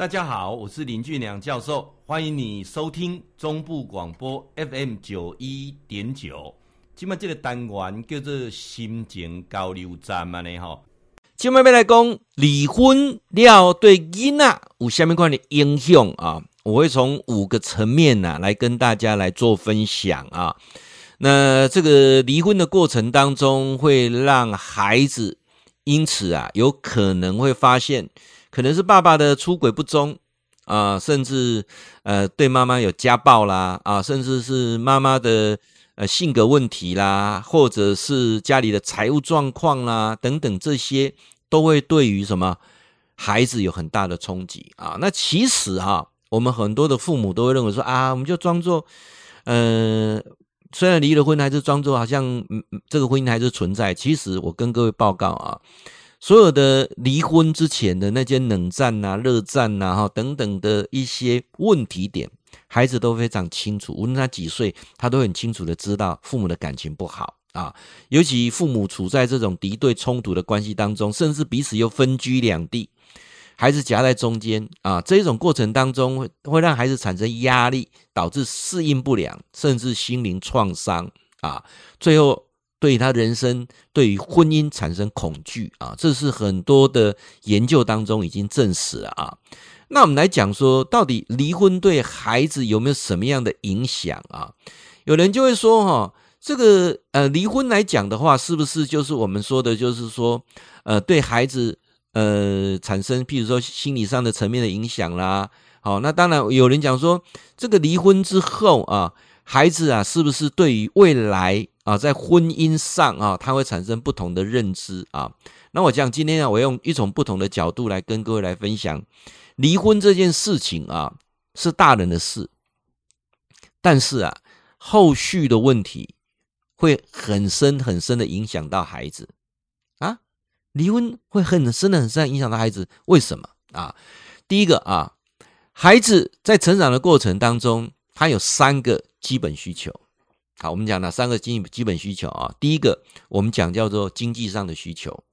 大家好，我是林俊良教授，欢迎你收听中部广播 FM 九一点九。今麦这个单元叫做心情交流站嘛呢吼。今麦要来讲离婚了对囡仔有什么款的影响啊？我会从五个层面呢、啊、来跟大家来做分享啊。那这个离婚的过程当中，会让孩子因此啊有可能会发现。可能是爸爸的出轨不忠啊，甚至呃对妈妈有家暴啦啊，甚至是妈妈的呃性格问题啦，或者是家里的财务状况啦等等，这些都会对于什么孩子有很大的冲击啊。那其实哈，我们很多的父母都会认为说啊，我们就装作呃，虽然离了婚，还是装作好像嗯这个婚姻还是存在。其实我跟各位报告啊。所有的离婚之前的那些冷战呐、热战呐、哈等等的一些问题点，孩子都非常清楚。无论他几岁，他都很清楚的知道父母的感情不好啊。尤其父母处在这种敌对冲突的关系当中，甚至彼此又分居两地，孩子夹在中间啊，这种过程当中会会让孩子产生压力，导致适应不良，甚至心灵创伤啊，最后。对他人生，对于婚姻产生恐惧啊，这是很多的研究当中已经证实了啊。那我们来讲说，到底离婚对孩子有没有什么样的影响啊？有人就会说，哈，这个呃，离婚来讲的话，是不是就是我们说的，就是说，呃，对孩子呃产生，譬如说心理上的层面的影响啦？好，那当然有人讲说，这个离婚之后啊，孩子啊，是不是对于未来？啊，在婚姻上啊，它会产生不同的认知啊。那我讲今天啊，我用一种不同的角度来跟各位来分享，离婚这件事情啊，是大人的事，但是啊，后续的问题会很深很深的影响到孩子啊。离婚会很深的很深影响到孩子，为什么啊？第一个啊，孩子在成长的过程当中，他有三个基本需求。好，我们讲哪三个基基本需求啊？第一个，我们讲叫做经济上的需求。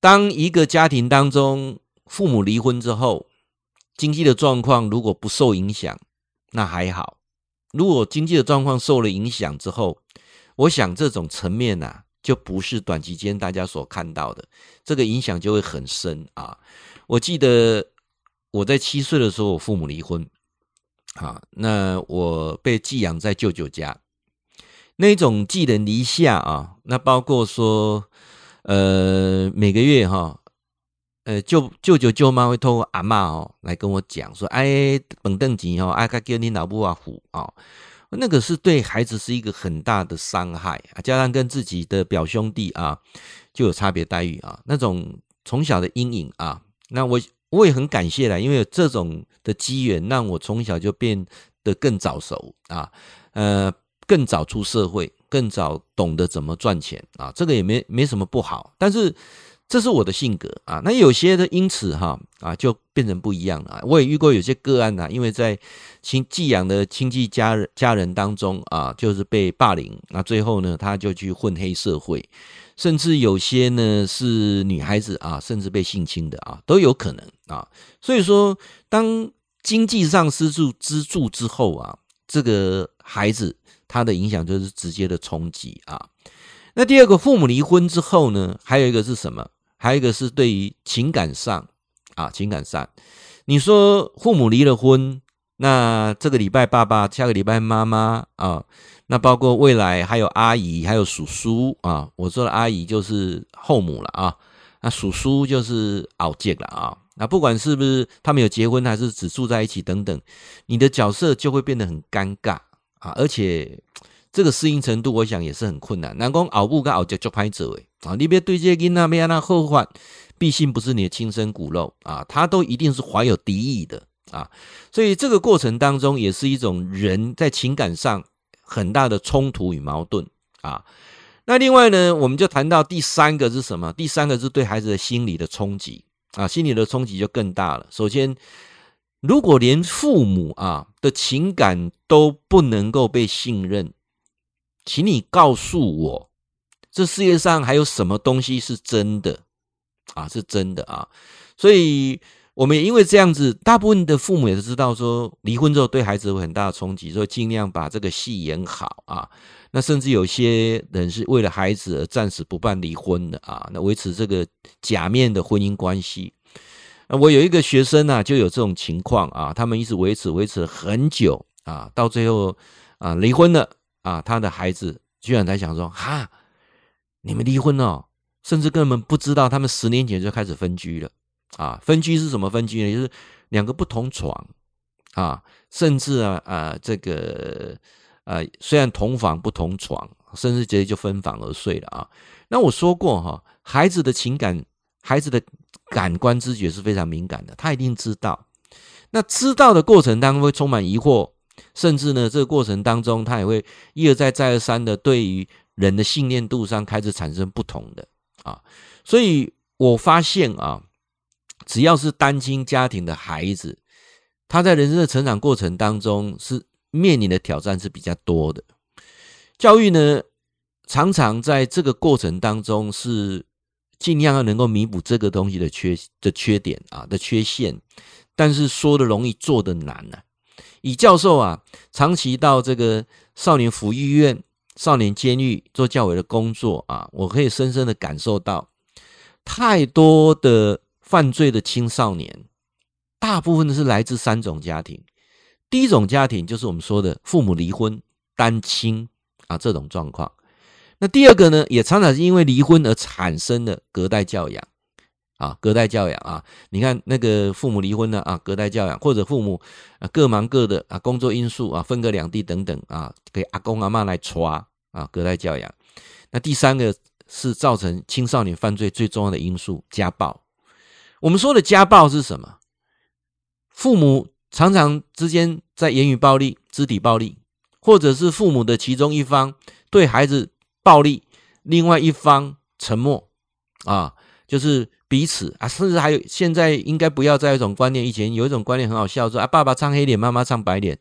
当一个家庭当中父母离婚之后，经济的状况如果不受影响，那还好；如果经济的状况受了影响之后，我想这种层面呐、啊，就不是短期间大家所看到的，这个影响就会很深啊。我记得我在七岁的时候，我父母离婚。好，那我被寄养在舅舅家，那种寄人篱下啊，那包括说，呃，每个月哈，呃，舅舅舅舅妈会透过阿嬷哦来跟我讲说，哎，本邓吉哦，哎，给你老母啊抚啊，那个是对孩子是一个很大的伤害啊，加上跟自己的表兄弟啊就有差别待遇啊，那种从小的阴影啊，那我。我也很感谢啦，因为有这种的机缘，让我从小就变得更早熟啊，呃，更早出社会，更早懂得怎么赚钱啊，这个也没没什么不好，但是这是我的性格啊。那有些的因此哈啊，就变成不一样了。我也遇过有些个案呐，因为在亲寄养的亲戚家人家人当中啊，就是被霸凌，那最后呢，他就去混黑社会。甚至有些呢是女孩子啊，甚至被性侵的啊，都有可能啊。所以说，当经济上失去支柱之后啊，这个孩子他的影响就是直接的冲击啊。那第二个，父母离婚之后呢，还有一个是什么？还有一个是对于情感上啊，情感上，你说父母离了婚，那这个礼拜爸爸，下个礼拜妈妈啊。那包括未来还有阿姨，还有叔叔啊。我说的阿姨就是后母了啊。那叔叔就是熬姐了啊。那不管是不是他们有结婚，还是只住在一起等等，你的角色就会变得很尴尬啊。而且这个适应程度，我想也是很困难。难讲熬不跟熬姐就拍走诶啊！你别对这个囡仔没那后患，毕竟不是你的亲生骨肉啊，他都一定是怀有敌意的啊。所以这个过程当中，也是一种人在情感上。很大的冲突与矛盾啊，那另外呢，我们就谈到第三个是什么？第三个是对孩子的心理的冲击啊，心理的冲击就更大了。首先，如果连父母啊的情感都不能够被信任，请你告诉我，这世界上还有什么东西是真的啊？是真的啊？所以，我们也因为这样子，大部分的父母也是知道说，离婚之后对孩子有很大的冲击，所以尽量把这个戏演好啊。那甚至有些人是为了孩子而暂时不办离婚的啊，那维持这个假面的婚姻关系。那我有一个学生啊，就有这种情况啊，他们一直维持维持很久啊，到最后啊离婚了啊，他的孩子居然才想说哈，你们离婚了，甚至根本不知道他们十年前就开始分居了啊。分居是什么分居呢？就是两个不同床啊，甚至啊啊这个。呃，虽然同房不同床，甚至直接就分房而睡了啊。那我说过哈，孩子的情感，孩子的感官知觉是非常敏感的，他一定知道。那知道的过程当中会充满疑惑，甚至呢，这个过程当中他也会一而再再而三的对于人的信念度上开始产生不同的啊。所以我发现啊，只要是单亲家庭的孩子，他在人生的成长过程当中是。面临的挑战是比较多的，教育呢，常常在这个过程当中是尽量要能够弥补这个东西的缺的缺点啊的缺陷，但是说的容易，做的难呢、以教授啊，长期到这个少年福利院、少年监狱做教委的工作啊，我可以深深的感受到，太多的犯罪的青少年，大部分都是来自三种家庭。第一种家庭就是我们说的父母离婚、单亲啊这种状况。那第二个呢，也常常是因为离婚而产生的隔代教养啊，隔代教养啊。你看那个父母离婚了啊，隔代教养，或者父母啊各忙各的啊，工作因素啊，分隔两地等等啊，给阿公阿嬷来抓啊，隔代教养。那第三个是造成青少年犯罪最重要的因素——家暴。我们说的家暴是什么？父母。常常之间在言语暴力、肢体暴力，或者是父母的其中一方对孩子暴力，另外一方沉默啊，就是彼此啊，甚至还有现在应该不要再有一种观念，以前有一种观念很好笑，说啊，爸爸唱黑脸，妈妈唱白脸，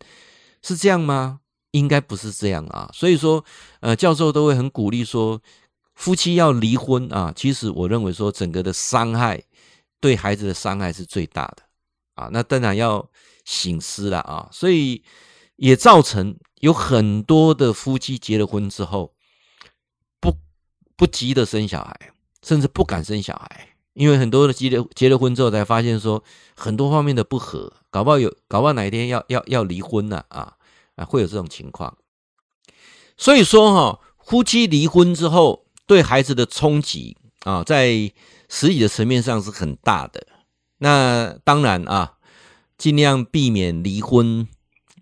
是这样吗？应该不是这样啊。所以说，呃，教授都会很鼓励说，夫妻要离婚啊。其实我认为说，整个的伤害对孩子的伤害是最大的啊。那当然要。醒思了啊，所以也造成有很多的夫妻结了婚之后，不不急着生小孩，甚至不敢生小孩，因为很多的结了结了婚之后才发现说很多方面的不合，搞不好有搞不好哪一天要要要离婚了啊啊，会有这种情况。所以说哈，夫妻离婚之后对孩子的冲击啊，在实际的层面上是很大的。那当然啊。尽量避免离婚，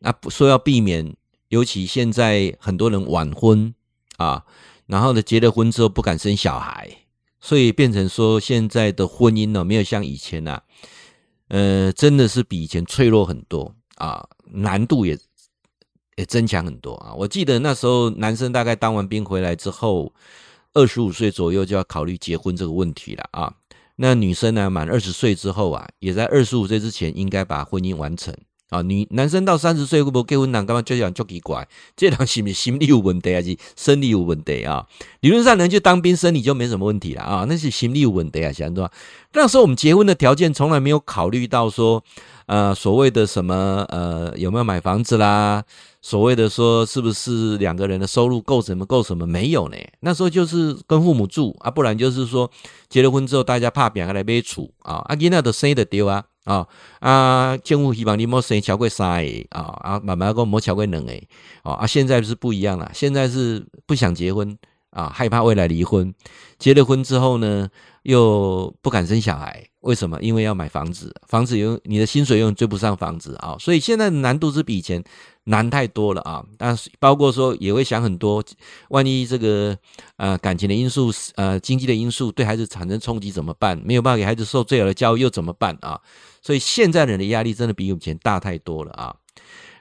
那说要避免，尤其现在很多人晚婚啊，然后呢，结了婚之后不敢生小孩，所以变成说现在的婚姻呢，没有像以前呐、啊，呃，真的是比以前脆弱很多啊，难度也也增强很多啊。我记得那时候男生大概当完兵回来之后，二十五岁左右就要考虑结婚这个问题了啊。那女生呢，满二十岁之后啊，也在二十五岁之前应该把婚姻完成啊。女男生到三十岁会不会结婚男？干嘛就讲就奇怪，这人是不是心理有问题还是生理有问题啊？理论上能去当兵，生理就没什么问题了啊。那是心理有问题啊，想说那时候我们结婚的条件从来没有考虑到说，呃，所谓的什么呃，有没有买房子啦？所谓的说是不是两个人的收入够什么够什么？没有呢。那时候就是跟父母住啊，不然就是说结了婚之后大家怕两个来买厝啊，啊，囡仔都生得丢啊啊啊！政府希望你莫生超过三个啊啊，慢慢讲莫超过两个啊啊！现在是不一样了，现在是不想结婚啊，害怕未来离婚，结了婚之后呢又不敢生小孩，为什么？因为要买房子，房子有你的薪水永远追不上房子啊，所以现在难度是比以前。难太多了啊！但是包括说也会想很多，万一这个呃感情的因素、呃经济的因素对孩子产生冲击怎么办？没有办法给孩子受最好的教育又怎么办啊？所以现在人的压力真的比以前大太多了啊！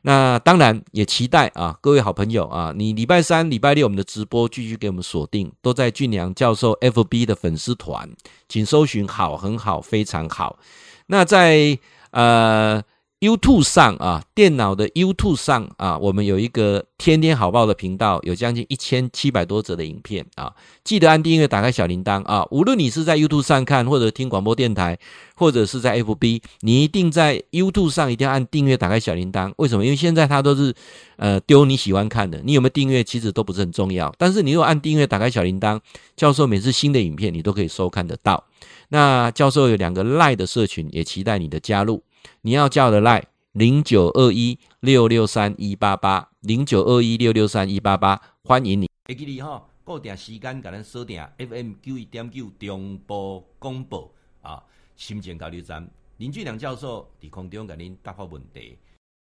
那当然也期待啊，各位好朋友啊，你礼拜三、礼拜六我们的直播继续给我们锁定，都在俊良教授 FB 的粉丝团，请搜寻好很好非常好。那在呃。YouTube 上啊，电脑的 YouTube 上啊，我们有一个天天好报的频道，有将近一千七百多则的影片啊。记得按订阅，打开小铃铛啊。无论你是在 YouTube 上看，或者听广播电台，或者是在 FB，你一定在 YouTube 上一定要按订阅，打开小铃铛。为什么？因为现在它都是呃丢你喜欢看的，你有没有订阅其实都不是很重要。但是你如果按订阅，打开小铃铛，教授每次新的影片你都可以收看得到。那教授有两个 Lie 的社群，也期待你的加入。你要叫的赖零九二一六六三一八八零九二一六六三一八八，欢迎你。哎，给你哈，固定时间给咱锁定 FM 九一点九中波广播啊，心情交流站林俊良教授在空中给您答复问题。